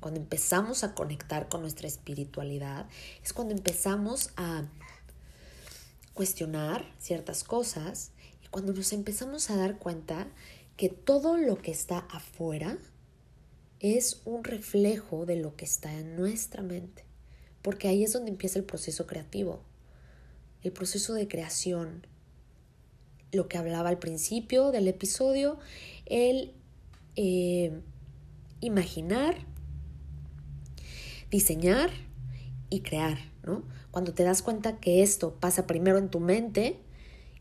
cuando empezamos a conectar con nuestra espiritualidad, es cuando empezamos a cuestionar ciertas cosas y cuando nos empezamos a dar cuenta que todo lo que está afuera es un reflejo de lo que está en nuestra mente, porque ahí es donde empieza el proceso creativo, el proceso de creación, lo que hablaba al principio del episodio, el eh, imaginar, diseñar y crear, ¿no? Cuando te das cuenta que esto pasa primero en tu mente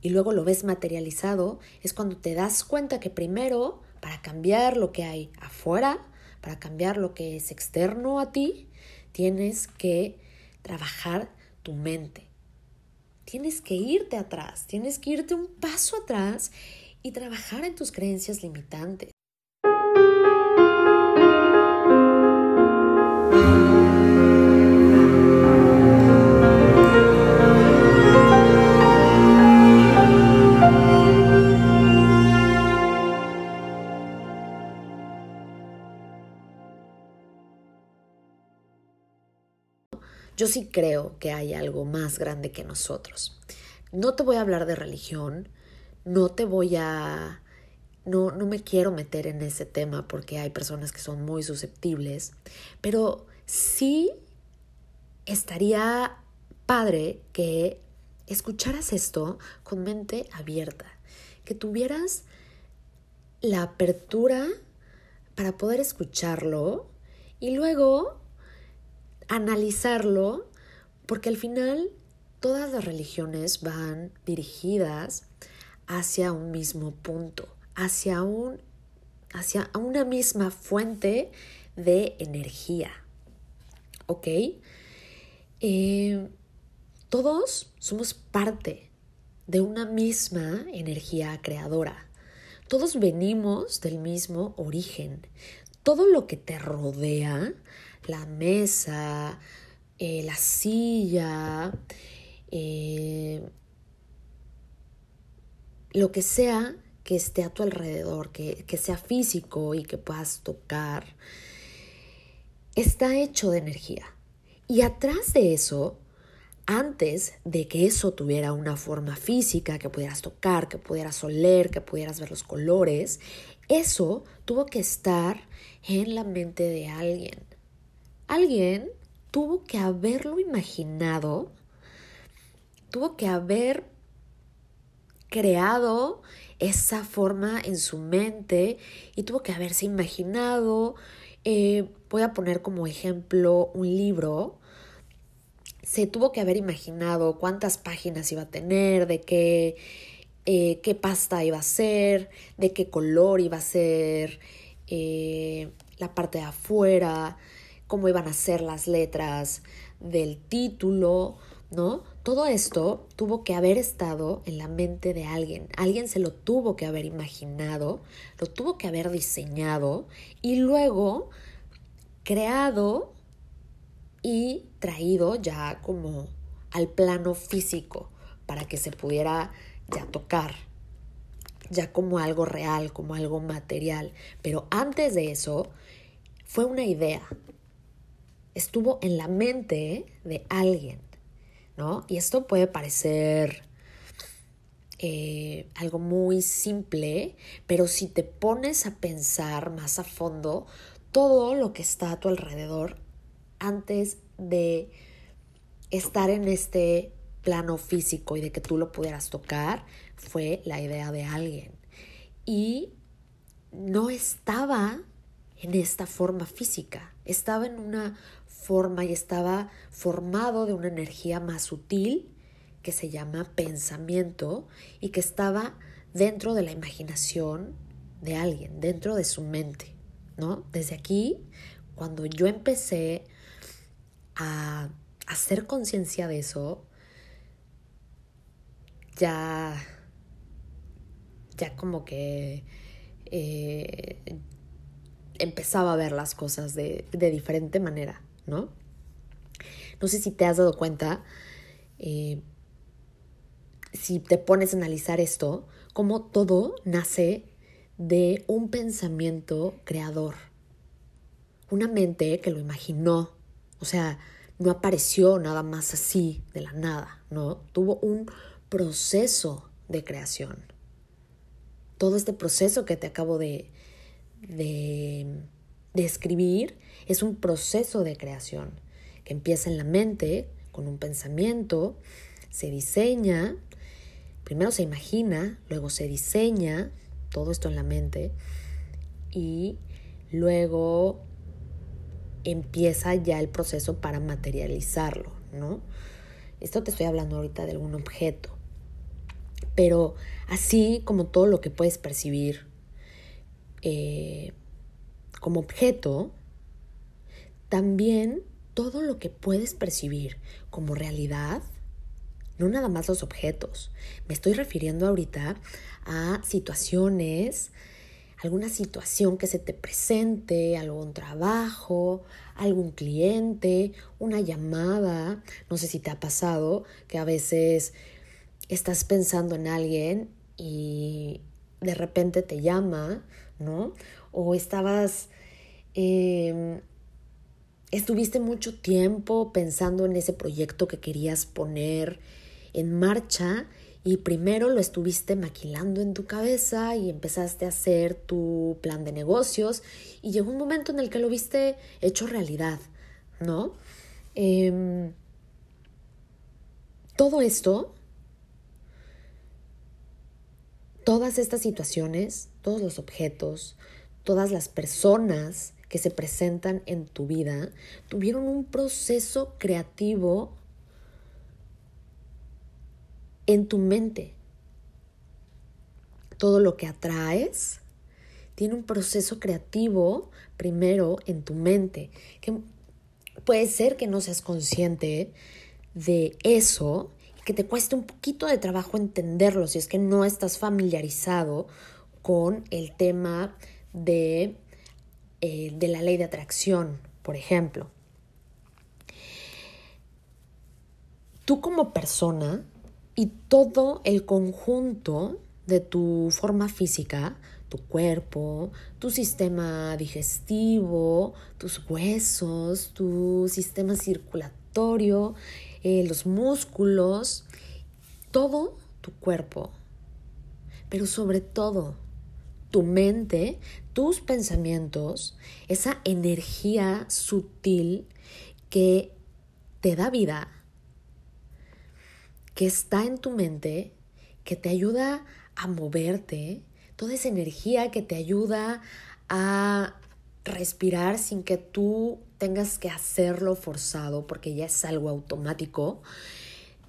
y luego lo ves materializado, es cuando te das cuenta que primero, para cambiar lo que hay afuera, para cambiar lo que es externo a ti, tienes que trabajar tu mente. Tienes que irte atrás, tienes que irte un paso atrás y trabajar en tus creencias limitantes. Yo sí creo que hay algo más grande que nosotros. No te voy a hablar de religión, no te voy a... No, no me quiero meter en ese tema porque hay personas que son muy susceptibles, pero sí estaría padre que escucharas esto con mente abierta, que tuvieras la apertura para poder escucharlo y luego analizarlo, porque al final todas las religiones van dirigidas hacia un mismo punto, hacia, un, hacia una misma fuente de energía. ¿Ok? Eh, todos somos parte de una misma energía creadora. Todos venimos del mismo origen. Todo lo que te rodea la mesa, eh, la silla, eh, lo que sea que esté a tu alrededor, que, que sea físico y que puedas tocar, está hecho de energía. Y atrás de eso, antes de que eso tuviera una forma física, que pudieras tocar, que pudieras oler, que pudieras ver los colores, eso tuvo que estar en la mente de alguien. Alguien tuvo que haberlo imaginado, tuvo que haber creado esa forma en su mente y tuvo que haberse imaginado. Eh, voy a poner como ejemplo un libro. Se tuvo que haber imaginado cuántas páginas iba a tener, de qué, eh, qué pasta iba a ser, de qué color iba a ser, eh, la parte de afuera, cómo iban a ser las letras del título, ¿no? Todo esto tuvo que haber estado en la mente de alguien. Alguien se lo tuvo que haber imaginado, lo tuvo que haber diseñado y luego creado y traído ya como al plano físico para que se pudiera ya tocar, ya como algo real, como algo material. Pero antes de eso fue una idea, estuvo en la mente de alguien, ¿no? Y esto puede parecer eh, algo muy simple, pero si te pones a pensar más a fondo, todo lo que está a tu alrededor antes de estar en este plano físico y de que tú lo pudieras tocar fue la idea de alguien. Y no estaba en esta forma física, estaba en una y estaba formado de una energía más sutil que se llama pensamiento y que estaba dentro de la imaginación de alguien, dentro de su mente, ¿no? Desde aquí, cuando yo empecé a hacer conciencia de eso, ya, ya como que eh, empezaba a ver las cosas de, de diferente manera. ¿No? No sé si te has dado cuenta, eh, si te pones a analizar esto, cómo todo nace de un pensamiento creador. una mente que lo imaginó, o sea, no apareció nada más así de la nada, ¿no? Tuvo un proceso de creación. Todo este proceso que te acabo de, de, de escribir es un proceso de creación que empieza en la mente con un pensamiento, se diseña, primero se imagina, luego se diseña, todo esto en la mente, y luego empieza ya el proceso para materializarlo, ¿no? Esto te estoy hablando ahorita de algún objeto, pero así como todo lo que puedes percibir eh, como objeto, también todo lo que puedes percibir como realidad, no nada más los objetos. Me estoy refiriendo ahorita a situaciones, alguna situación que se te presente, algún trabajo, algún cliente, una llamada. No sé si te ha pasado que a veces estás pensando en alguien y de repente te llama, ¿no? O estabas... Em, estuviste mucho tiempo pensando en ese proyecto que querías poner en marcha y primero lo estuviste maquilando en tu cabeza y empezaste a hacer tu plan de negocios y llegó un momento en el que lo viste hecho realidad, ¿no? Em, todo esto, todas estas situaciones, todos los objetos, todas las personas que se presentan en tu vida tuvieron un proceso creativo en tu mente. Todo lo que atraes tiene un proceso creativo primero en tu mente, que puede ser que no seas consciente de eso, que te cueste un poquito de trabajo entenderlo si es que no estás familiarizado con el tema de, eh, de la ley de atracción, por ejemplo. Tú como persona y todo el conjunto de tu forma física, tu cuerpo, tu sistema digestivo, tus huesos, tu sistema circulatorio, eh, los músculos, todo tu cuerpo, pero sobre todo tu mente, tus pensamientos, esa energía sutil que te da vida, que está en tu mente, que te ayuda a moverte, toda esa energía que te ayuda a respirar sin que tú tengas que hacerlo forzado porque ya es algo automático.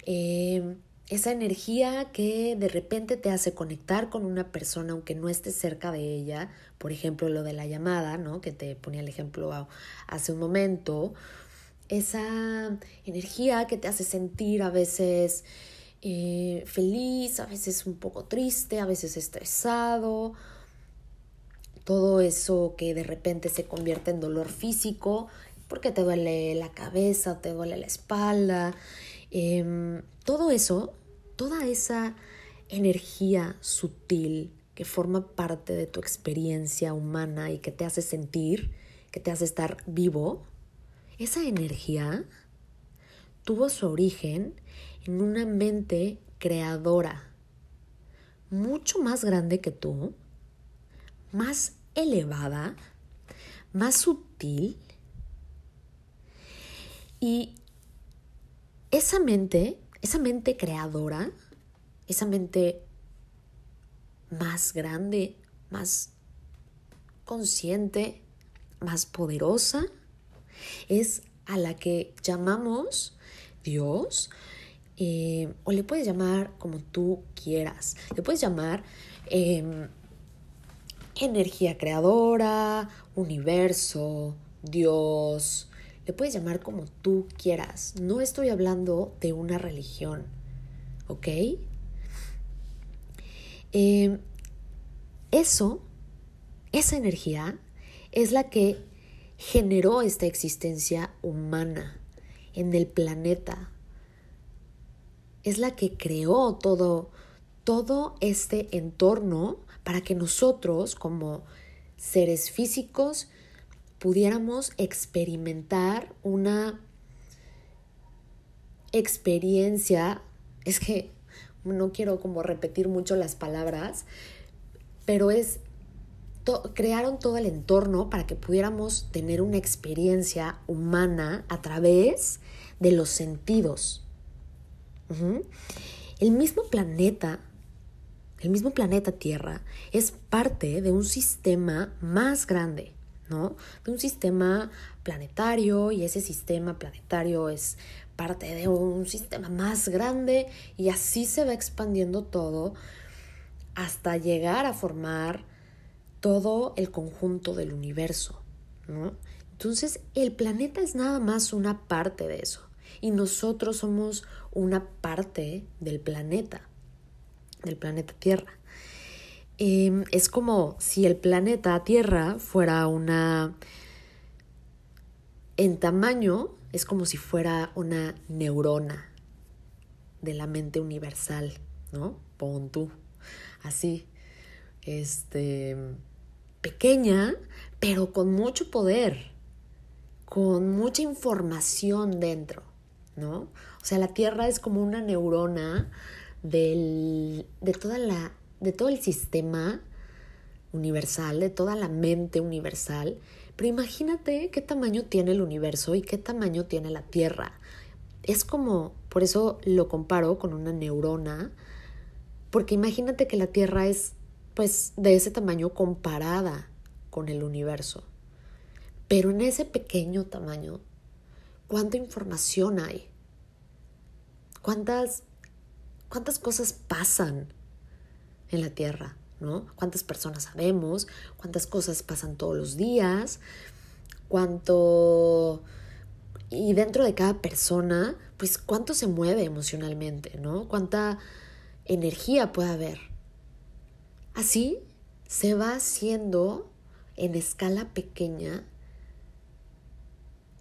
Em, esa energía que de repente te hace conectar con una persona aunque no estés cerca de ella, por ejemplo lo de la llamada, ¿no? que te ponía el ejemplo hace un momento, esa energía que te hace sentir a veces eh, feliz, a veces un poco triste, a veces estresado, todo eso que de repente se convierte en dolor físico, porque te duele la cabeza, te duele la espalda, em, todo eso, toda esa energía sutil que forma parte de tu experiencia humana y que te hace sentir, que te hace estar vivo, esa energía tuvo su origen en una mente creadora, mucho más grande que tú, más elevada, más sutil. Y esa mente, esa mente creadora, esa mente más grande, más consciente, más poderosa, es a la que llamamos Dios, eh, o le puedes llamar como tú quieras. Le puedes llamar em, energía creadora, universo, Dios. Puedes llamar como tú quieras. No estoy hablando de una religión, ¿ok? Em, eso, esa energía, es la que generó esta existencia humana en el planeta. Es la que creó todo, todo este entorno para que nosotros como seres físicos pudiéramos experimentar una experiencia, es que no quiero como repetir mucho las palabras, pero es, crearon todo el entorno para que pudiéramos tener una experiencia humana a través de los sentidos. El mismo planeta, el mismo planeta Tierra, es parte de un sistema más grande, ¿no? De un sistema planetario y ese sistema planetario es parte de un sistema más grande y así se va expandiendo todo hasta llegar a formar todo el conjunto del universo. Entonces, el planeta es nada más una parte de eso y nosotros somos una parte del planeta, del planeta Tierra. Em, es como si el planeta Tierra fuera una... En tamaño es como si fuera una neurona de la mente universal, ¿no? Pon tú. Así. Este. Pequeña, pero con mucho poder. Con mucha información dentro, ¿no? O sea, la Tierra es como una neurona del, de, toda la, de todo el sistema universal, de toda la mente universal pero imagínate qué tamaño tiene el universo y qué tamaño tiene la Tierra. Es como, por eso lo comparo con una neurona, porque imagínate que la Tierra es pues de ese tamaño comparada con el universo. Pero en ese pequeño tamaño, ¿cuánta información hay? ¿Cuántas, cuántas cosas pasan en la Tierra? ¿no? ¿Cuántas personas sabemos? ¿Cuántas cosas pasan todos los días? ¿Cuánto... Y dentro de cada persona, pues cuánto se mueve emocionalmente, ¿no? ¿Cuánta energía puede haber? Así se va haciendo en escala pequeña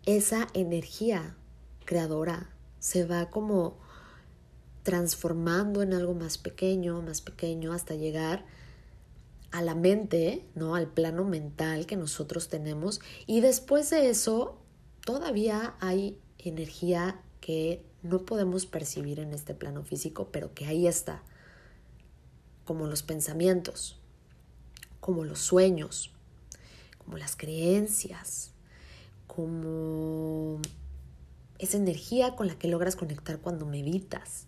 esa energía creadora. Se va como transformando en algo más pequeño, más pequeño, hasta llegar a la mente, ¿no? Al plano mental que nosotros tenemos. Y después de eso todavía hay energía que no podemos percibir en este plano físico, pero que ahí está, como los pensamientos, como los sueños, como las creencias, como esa energía con la que logras conectar cuando meditas,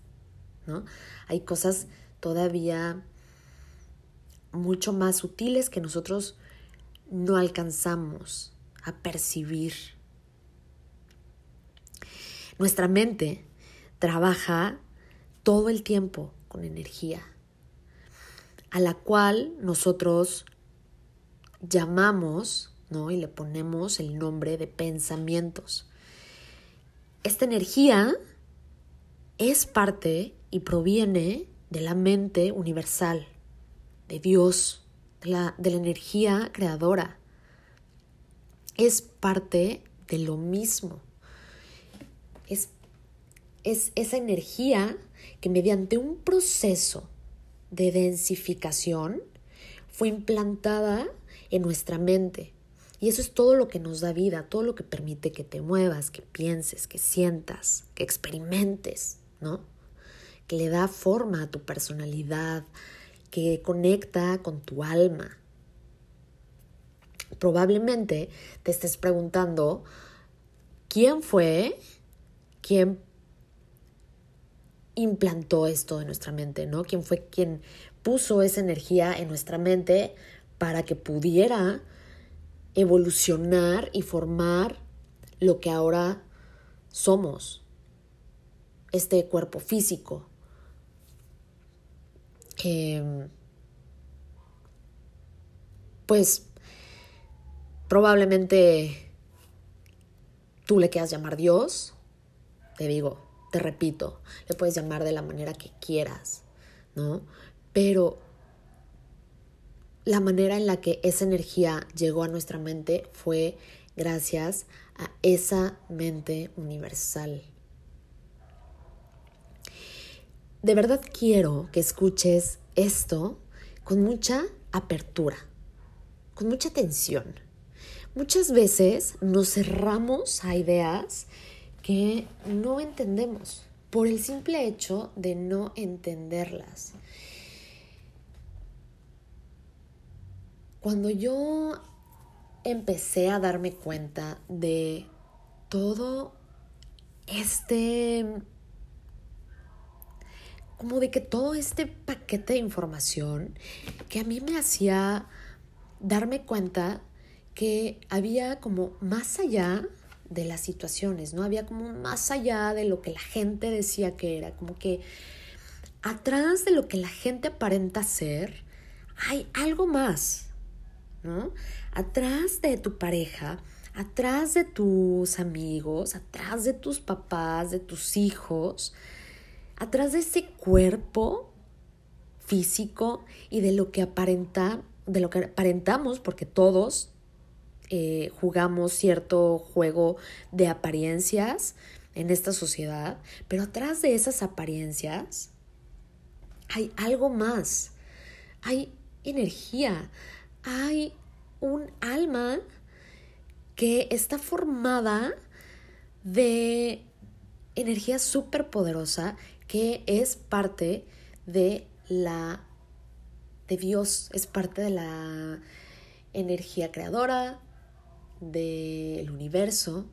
¿no? Hay cosas todavía mucho más sutiles que nosotros no alcanzamos a percibir. Nuestra mente trabaja todo el tiempo con energía, a la cual nosotros llamamos, ¿no? Y le ponemos el nombre de pensamientos. Esta energía es parte y proviene de la mente universal de Dios, de la, de la energía creadora. Es parte de lo mismo. Es, es esa energía que mediante un proceso de densificación fue implantada en nuestra mente. Y eso es todo lo que nos da vida, todo lo que permite que te muevas, que pienses, que sientas, que experimentes, ¿no? Que le da forma a tu personalidad, que conecta con tu alma. Probablemente te estés preguntando, ¿quién fue? ¿Quién implantó esto en nuestra mente? ¿no? ¿Quién fue quien puso esa energía en nuestra mente para que pudiera evolucionar y formar lo que ahora somos? Este cuerpo físico, Pues probablemente tú le quieras llamar Dios, te digo, te repito, le puedes llamar de la manera que quieras, ¿no? Pero la manera en la que esa energía llegó a nuestra mente fue gracias a esa mente universal de verdad quiero que escuches esto con mucha apertura, con mucha atención, Muchas veces nos cerramos a ideas que no entendemos por el simple hecho de no entenderlas. Cuando yo empecé a darme cuenta de todo este como de que todo este paquete de información que a mí me hacía darme cuenta que había como más allá de las situaciones, ¿no? Había como más allá de lo que la gente decía que era, como que atrás de lo que la gente aparenta ser, hay algo más, ¿no? Atrás de tu pareja, atrás de tus amigos, atrás de tus papás, de tus hijos, atrás de ese cuerpo físico y de lo que aparenta, de lo que aparentamos, porque todos eh, jugamos cierto juego de apariencias en esta sociedad, pero atrás de esas apariencias hay algo más, hay energía, hay un alma que está formada de energía súper poderosa que es parte de la de Dios, es parte de la energía creadora del universo.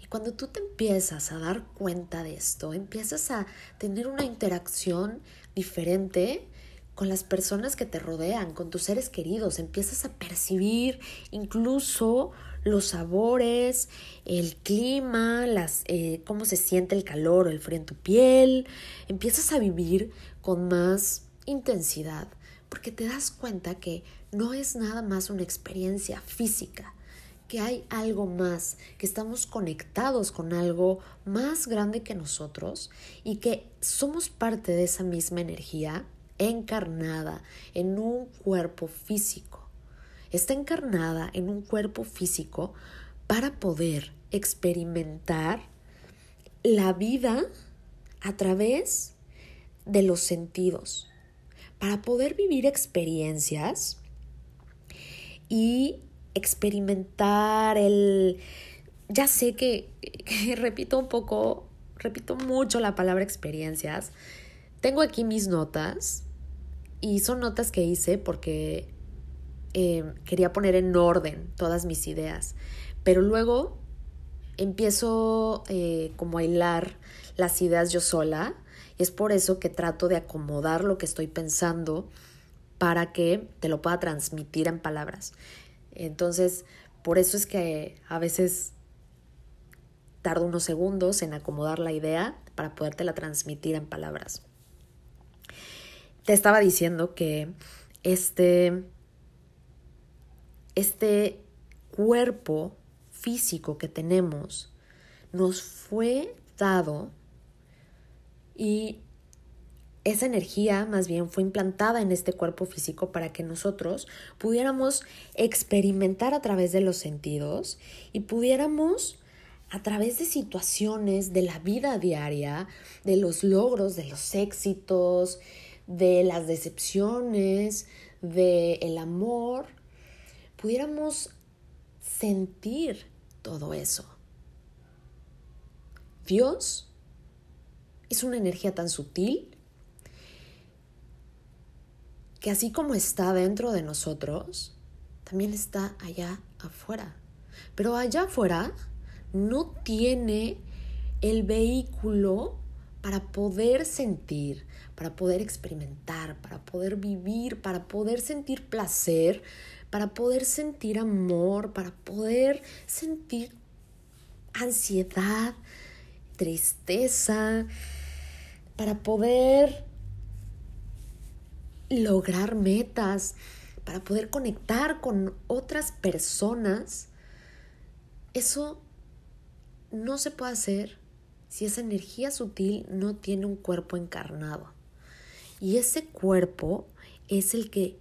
Y cuando tú te empiezas a dar cuenta de esto, empiezas a tener una interacción diferente con las personas que te rodean, con tus seres queridos, empiezas a percibir incluso los sabores, el clima, las, eh, cómo se siente el calor o el frío en tu piel. Empiezas a vivir con más intensidad porque te das cuenta que no es nada más una experiencia física, que hay algo más, que estamos conectados con algo más grande que nosotros y que somos parte de esa misma energía encarnada en un cuerpo físico está encarnada en un cuerpo físico para poder experimentar la vida a través de los sentidos, para poder vivir experiencias y experimentar el... Ya sé que, repito un poco, repito mucho la palabra experiencias. Tengo aquí mis notas y son notas que hice porque Em, quería poner en orden todas mis ideas, pero luego empiezo eh, como a hilar las ideas yo sola y es por eso que trato de acomodar lo que estoy pensando para que te lo pueda transmitir en palabras. Entonces, por eso es que a veces tardo unos segundos en acomodar la idea para podértela transmitir en palabras. Te estaba diciendo que este este cuerpo físico que tenemos nos fue dado y esa energía más bien fue implantada en este cuerpo físico para que nosotros pudiéramos experimentar a través de los sentidos y pudiéramos a través de situaciones de la vida diaria, de los logros, de los éxitos, de las decepciones, del el amor, pudiéramos sentir todo eso. Dios es una energía tan sutil que así como está dentro de nosotros, también está allá afuera. Pero allá afuera no tiene el vehículo para poder sentir, para poder experimentar, para poder vivir, para poder sentir placer, para poder sentir amor, para poder sentir ansiedad, tristeza, para poder lograr metas, para poder conectar con otras personas. Eso no se puede hacer si esa energía sutil no tiene un cuerpo encarnado. Y ese cuerpo es el que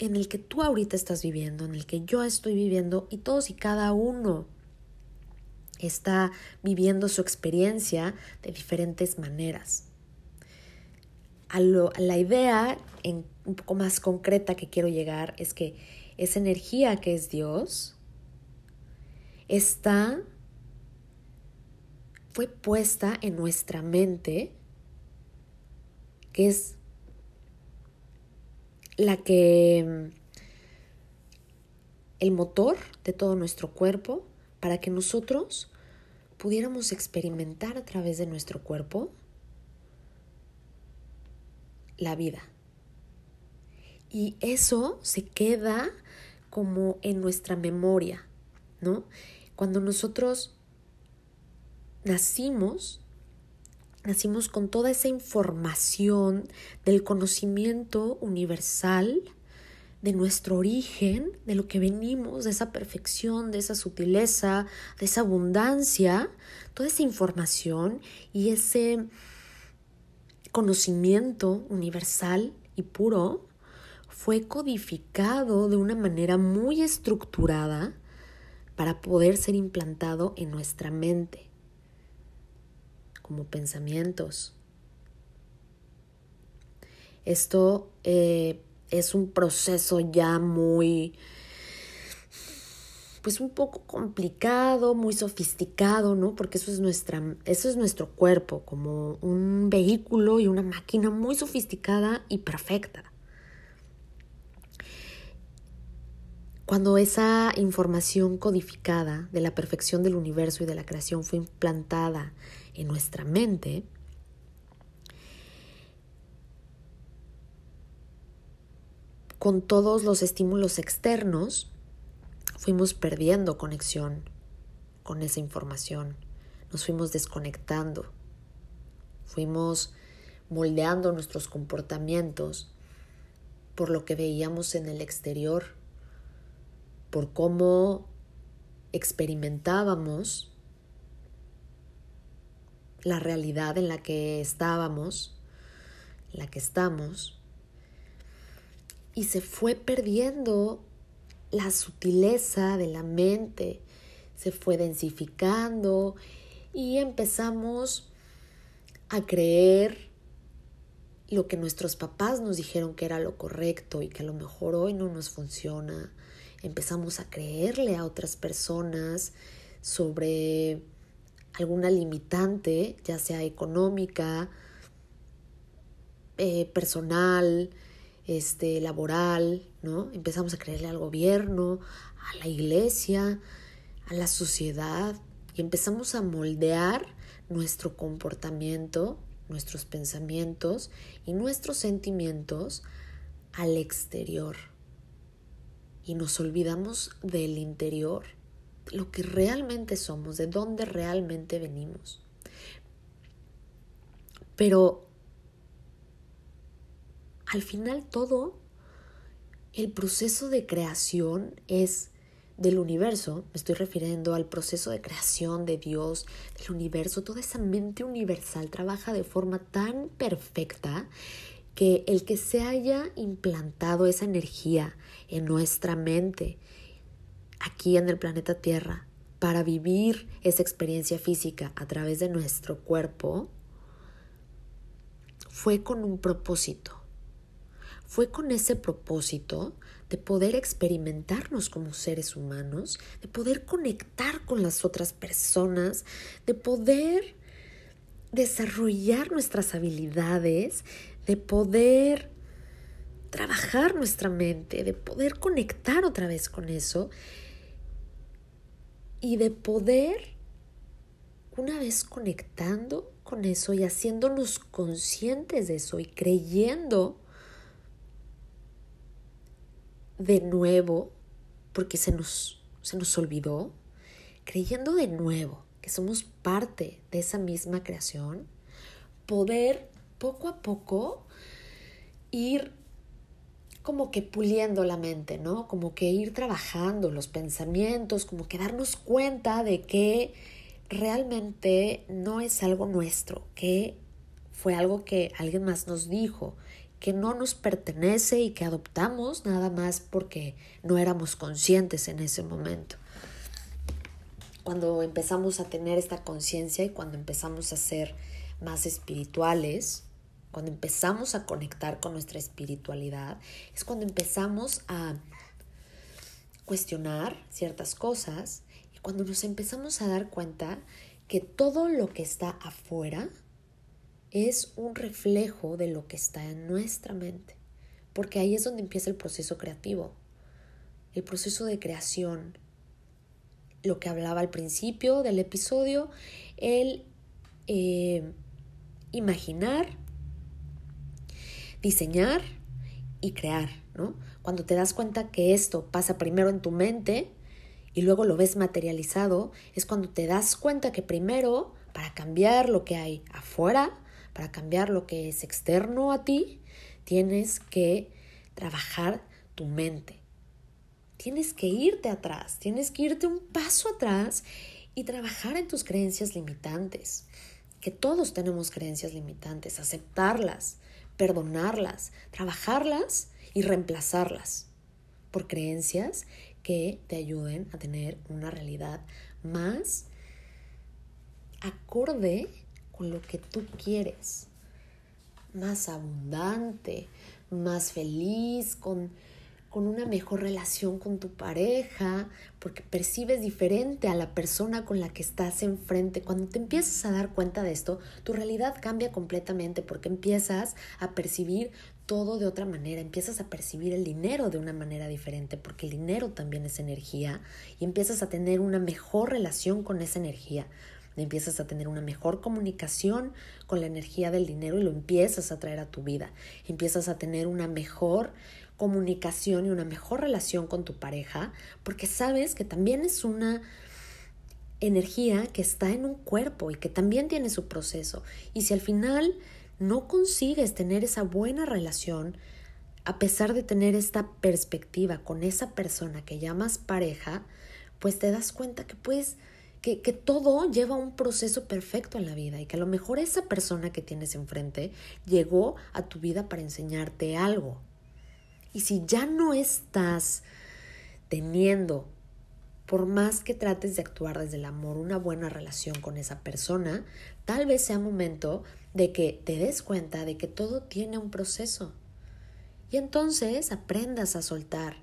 en el que tú ahorita estás viviendo, en el que yo estoy viviendo y todos y cada uno está viviendo su experiencia de diferentes maneras. A, la idea en, un poco más concreta que quiero llegar es que esa energía que es Dios, está, fue puesta en nuestra mente, que es la que, el motor de todo nuestro cuerpo, para que nosotros pudiéramos experimentar a través de nuestro cuerpo la vida. Y eso se queda como en nuestra memoria, ¿no? Cuando nosotros nacimos, nacimos con toda esa información del conocimiento universal, de nuestro origen, de lo que venimos, de esa perfección, de esa sutileza, de esa abundancia, toda esa información y ese conocimiento universal y puro fue codificado de una manera muy estructurada para poder ser implantado en nuestra mente como pensamientos. Esto eh, es un proceso ya muy, pues un poco complicado, muy sofisticado, ¿no? Porque eso es nuestra, eso es nuestro cuerpo, como un vehículo y una máquina muy sofisticada y perfecta. Cuando esa información codificada de la perfección del universo y de la creación fue implantada en nuestra mente, con todos los estímulos externos, fuimos perdiendo conexión con esa información, nos fuimos desconectando, fuimos moldeando nuestros comportamientos por lo que veíamos en el exterior, por cómo experimentábamos la realidad en la que estábamos, en la que estamos, y se fue perdiendo la sutileza de la mente, se fue densificando y empezamos a creer lo que nuestros papás nos dijeron que era lo correcto y que a lo mejor hoy no nos funciona. Empezamos a creerle a otras personas sobre alguna limitante, ya sea económica, eh, personal, este, laboral, ¿no? Empezamos a creerle al gobierno, a la iglesia, a la sociedad y empezamos a moldear nuestro comportamiento, nuestros pensamientos y nuestros sentimientos al exterior. Y nos olvidamos del interior, lo que realmente somos, de dónde realmente venimos. Pero al final todo el proceso de creación es del universo, me estoy refiriendo al proceso de creación de Dios, del universo, toda esa mente universal trabaja de forma tan perfecta que el que se haya implantado esa energía en nuestra mente, aquí en el planeta Tierra, para vivir esa experiencia física a través de nuestro cuerpo, fue con un propósito. Fue con ese propósito de poder experimentarnos como seres humanos, de poder conectar con las otras personas, de poder desarrollar nuestras habilidades, de poder trabajar nuestra mente, de poder conectar otra vez con eso y de poder, una vez conectando con eso y haciéndonos conscientes de eso y creyendo de nuevo, porque se nos, se nos olvidó, creyendo de nuevo que somos parte de esa misma creación, poder poco a poco ir como que puliendo la mente, ¿no? Como que ir trabajando los pensamientos, como que darnos cuenta de que realmente no es algo nuestro, que fue algo que alguien más nos dijo, que no nos pertenece y que adoptamos nada más porque no éramos conscientes en ese momento. Cuando empezamos a tener esta conciencia y cuando empezamos a ser más espirituales, cuando empezamos a conectar con nuestra espiritualidad, es cuando empezamos a cuestionar ciertas cosas y cuando nos empezamos a dar cuenta que todo lo que está afuera es un reflejo de lo que está en nuestra mente, porque ahí es donde empieza el proceso creativo, el proceso de creación, lo que hablaba al principio del episodio, el eh, imaginar, diseñar y crear, ¿no? Cuando te das cuenta que esto pasa primero en tu mente y luego lo ves materializado, es cuando te das cuenta que primero, para cambiar lo que hay afuera, para cambiar lo que es externo a ti, tienes que trabajar tu mente. Tienes que irte atrás, tienes que irte un paso atrás y trabajar en tus creencias limitantes. Que todos tenemos creencias limitantes, aceptarlas, perdonarlas, trabajarlas y reemplazarlas por creencias que te ayuden a tener una realidad más acorde con lo que tú quieres, más abundante, más feliz, con con una mejor relación con tu pareja, porque percibes diferente a la persona con la que estás enfrente. Cuando te empiezas a dar cuenta de esto, tu realidad cambia completamente porque empiezas a percibir todo de otra manera, empiezas a percibir el dinero de una manera diferente, porque el dinero también es energía, y empiezas a tener una mejor relación con esa energía empiezas a tener una mejor comunicación con la energía del dinero y lo empiezas a traer a tu vida. Empiezas a tener una mejor comunicación y una mejor relación con tu pareja, porque sabes que también es una energía que está en un cuerpo y que también tiene su proceso. Y si al final no consigues tener esa buena relación, a pesar de tener esta perspectiva con esa persona que llamas pareja, pues te das cuenta que puedes que, que, todo lleva un proceso perfecto en la vida y que a lo mejor esa persona que tienes enfrente llegó a tu vida para enseñarte algo. Y si ya no estás teniendo, por más que trates de actuar desde el amor, una buena relación con esa persona, tal vez sea momento de que te des cuenta de que todo tiene un proceso. Y entonces aprendas a soltar.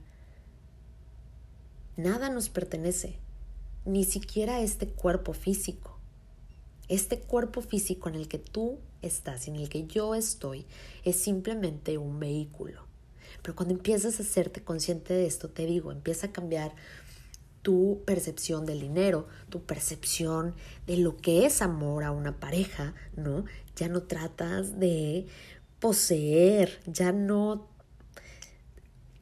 Nada nos pertenece, ni siquiera este cuerpo físico. Este cuerpo físico en el que tú estás en el que yo estoy es simplemente un vehículo. Pero cuando empiezas a hacerte consciente de esto, te digo, empieza a cambiar tu percepción del dinero, tu percepción de lo que es amor a una pareja, ¿no? Ya no tratas de poseer, ya no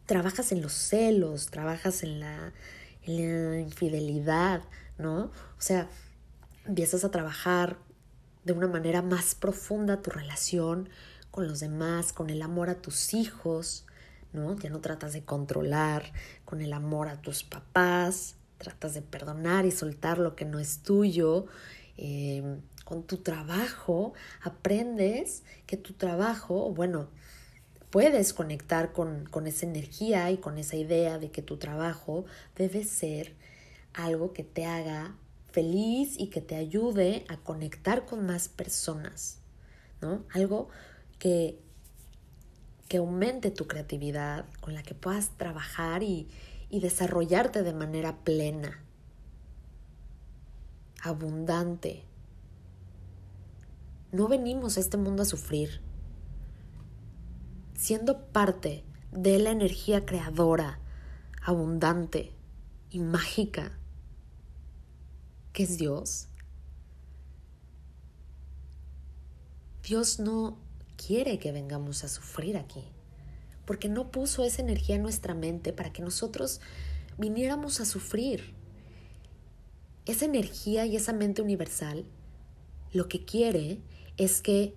trabajas en los celos, trabajas en la, en la infidelidad, ¿no? O sea, empiezas a trabajar de una manera más profunda tu relación con los demás, con el amor a tus hijos, ¿no? Ya no tratas de controlar con el amor a tus papás, tratas de perdonar y soltar lo que no es tuyo. Em, con tu trabajo aprendes que tu trabajo, bueno, puedes conectar con, con esa energía y con esa idea de que tu trabajo debe ser algo que te haga feliz y que te ayude a conectar con más personas, ¿no? Algo que que aumente tu creatividad, con la que puedas trabajar y, y desarrollarte de manera plena, abundante. No venimos a este mundo a sufrir. Siendo parte de la energía creadora, abundante y mágica que es Dios, Dios no quiere que vengamos a sufrir aquí, porque no puso esa energía en nuestra mente para que nosotros viniéramos a sufrir. Esa energía y esa mente universal lo que quiere es que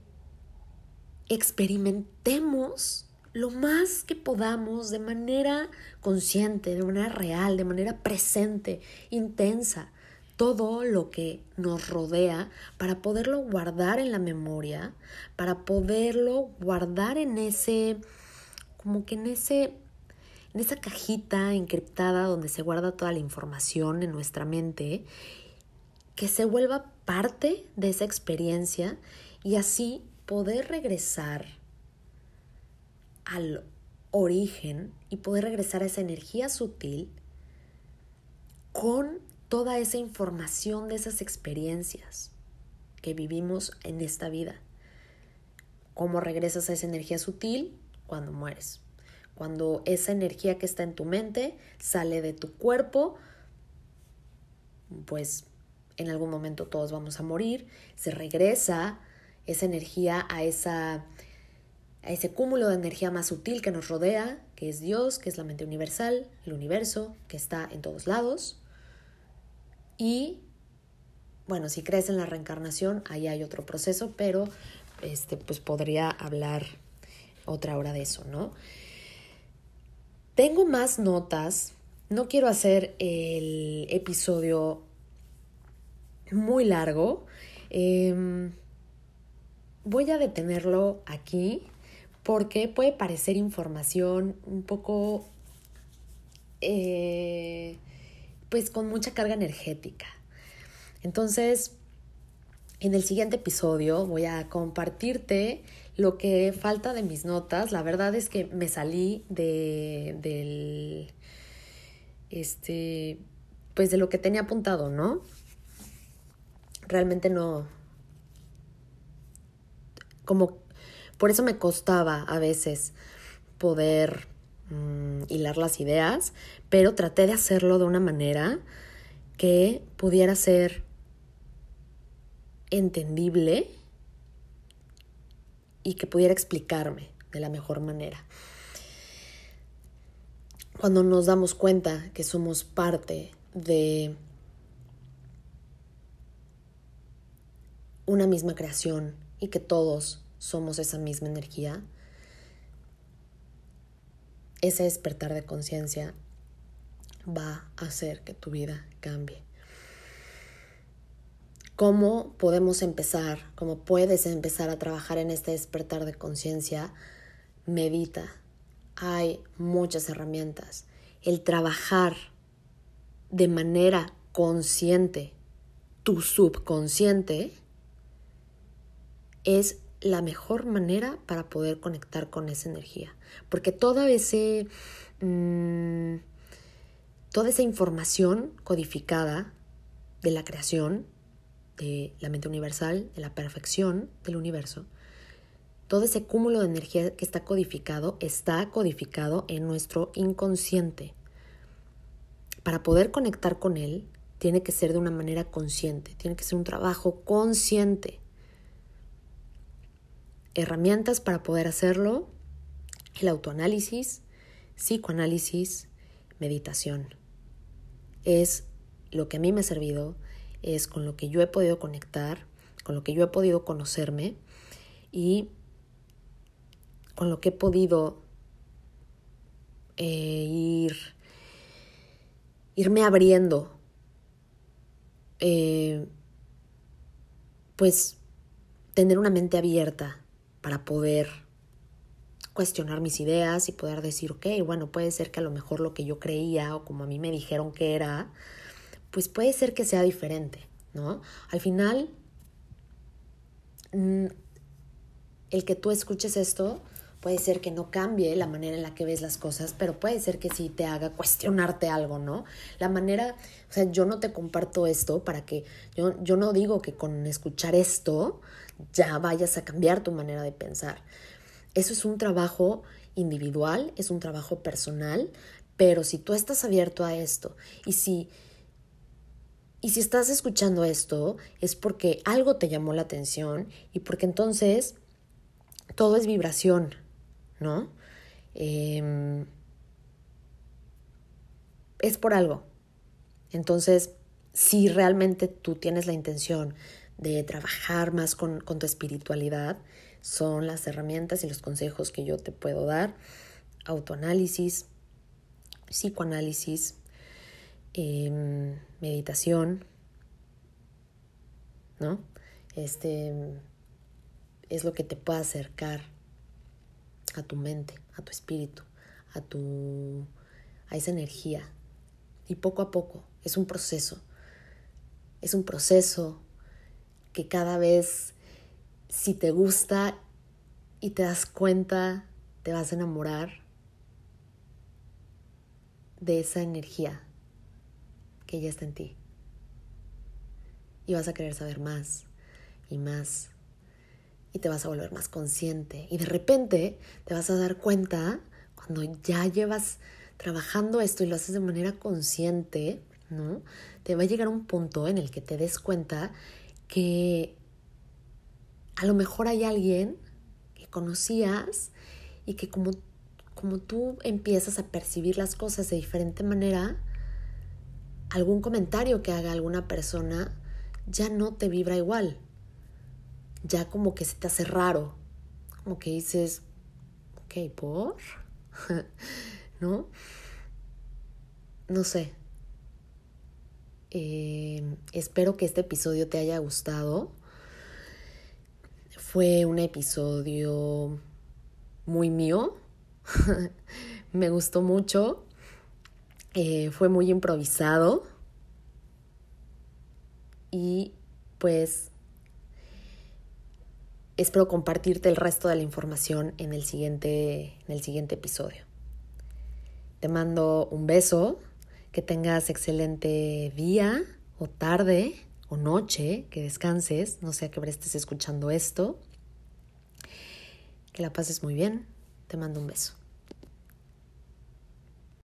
experimentemos lo más que podamos de manera consciente, de manera real, de manera presente, intensa, todo lo que nos rodea para poderlo guardar en la memoria, para poderlo guardar en ese, como que en ese, en esa cajita encriptada donde se guarda toda la información en nuestra mente, que se vuelva parte de esa experiencia y así poder regresar al origen y poder regresar a esa energía sutil con toda esa información de esas experiencias que vivimos en esta vida. ¿Cómo regresas a esa energía sutil? Cuando mueres. Cuando esa energía que está en tu mente sale de tu cuerpo, pues en algún momento todos vamos a morir, se regresa esa energía a, esa, a ese cúmulo de energía más sutil que nos rodea, que es Dios, que es la mente universal, el universo, que está en todos lados. Y bueno, si crees en la reencarnación, ahí hay otro proceso, pero este, pues podría hablar otra hora de eso, ¿no? Tengo más notas. No quiero hacer el episodio muy largo. Em, voy a detenerlo aquí porque puede parecer información un poco, eh, pues con mucha carga energética. Entonces, en el siguiente episodio voy a compartirte lo que falta de mis notas. La verdad es que me salí de del este pues de lo que tenía apuntado, ¿no? realmente no, como, por eso me costaba a veces poder mm, hilar las ideas, pero traté de hacerlo de una manera que pudiera ser entendible y que pudiera explicarme de la mejor manera. Cuando nos damos cuenta que somos parte de una misma creación y que todos somos esa misma energía, ese despertar de conciencia va a hacer que tu vida cambie. ¿Cómo podemos empezar? ¿Cómo puedes empezar a trabajar en este despertar de conciencia? Medita. Hay muchas herramientas. El trabajar de manera consciente tu subconsciente es la mejor manera para poder conectar con esa energía. Porque toda ese. Mm, toda esa información codificada de la creación, de la mente universal, de la perfección del universo, todo ese cúmulo de energía que está codificado está codificado en nuestro inconsciente. Para poder conectar con él, tiene que ser de una manera consciente, tiene que ser un trabajo consciente herramientas para poder hacerlo, el autoanálisis, psicoanálisis, meditación. Es lo que a mí me ha servido, es con lo que yo he podido conectar, con lo que yo he podido conocerme y con lo que he podido eh, ir, irme abriendo, eh, pues tener una mente abierta para poder cuestionar mis ideas y poder decir, ok, bueno, puede ser que a lo mejor lo que yo creía o como a mí me dijeron que era, pues puede ser que sea diferente, ¿no? Al final, mm, el que tú escuches esto puede ser que no cambie la manera en la que ves las cosas, pero puede ser que sí te haga cuestionarte algo, ¿no? La manera, o sea, yo no te comparto esto para que, yo, yo no digo que con escuchar esto ya vayas a cambiar tu manera de pensar. Eso es un trabajo individual, es un trabajo personal, pero si tú estás abierto a esto y si y si estás escuchando esto es porque algo te llamó la atención y porque entonces todo es vibración, ¿no? Em, es por algo. Entonces, si realmente tú tienes la intención de trabajar más con, tu espiritualidad son las herramientas y los consejos que yo te puedo dar. Autoanálisis, psicoanálisis, em, meditación, ¿no? Este es lo que te puede acercar a tu mente, a tu espíritu, a tu a esa energía. Y poco a poco es un proceso. Es un proceso que cada vez si te gusta y te das cuenta, te vas a enamorar de esa energía que ya está en ti. Y vas a querer saber más y más. Y te vas a volver más consciente. Y de repente te vas a dar cuenta, cuando ya llevas trabajando esto y lo haces de manera consciente, ¿no? Te va a llegar un punto en el que te des cuenta que a lo mejor hay alguien que conocías y que como, como tú empiezas a percibir las cosas de diferente manera, algún comentario que haga alguna persona ya no te vibra igual. Ya como que se te hace raro. Como que dices, ok, ¿por? ¿No? No sé. Eh, espero que este episodio te haya gustado. Fue un episodio muy mío. Me gustó mucho. Eh, fue muy improvisado. Y pues espero compartirte el resto de la información en el siguiente, en el siguiente episodio. Te mando un beso, que tengas excelente día o tarde o noche, que descanses, no sé a qué estés escuchando esto. Que la pases muy bien. Te mando un beso.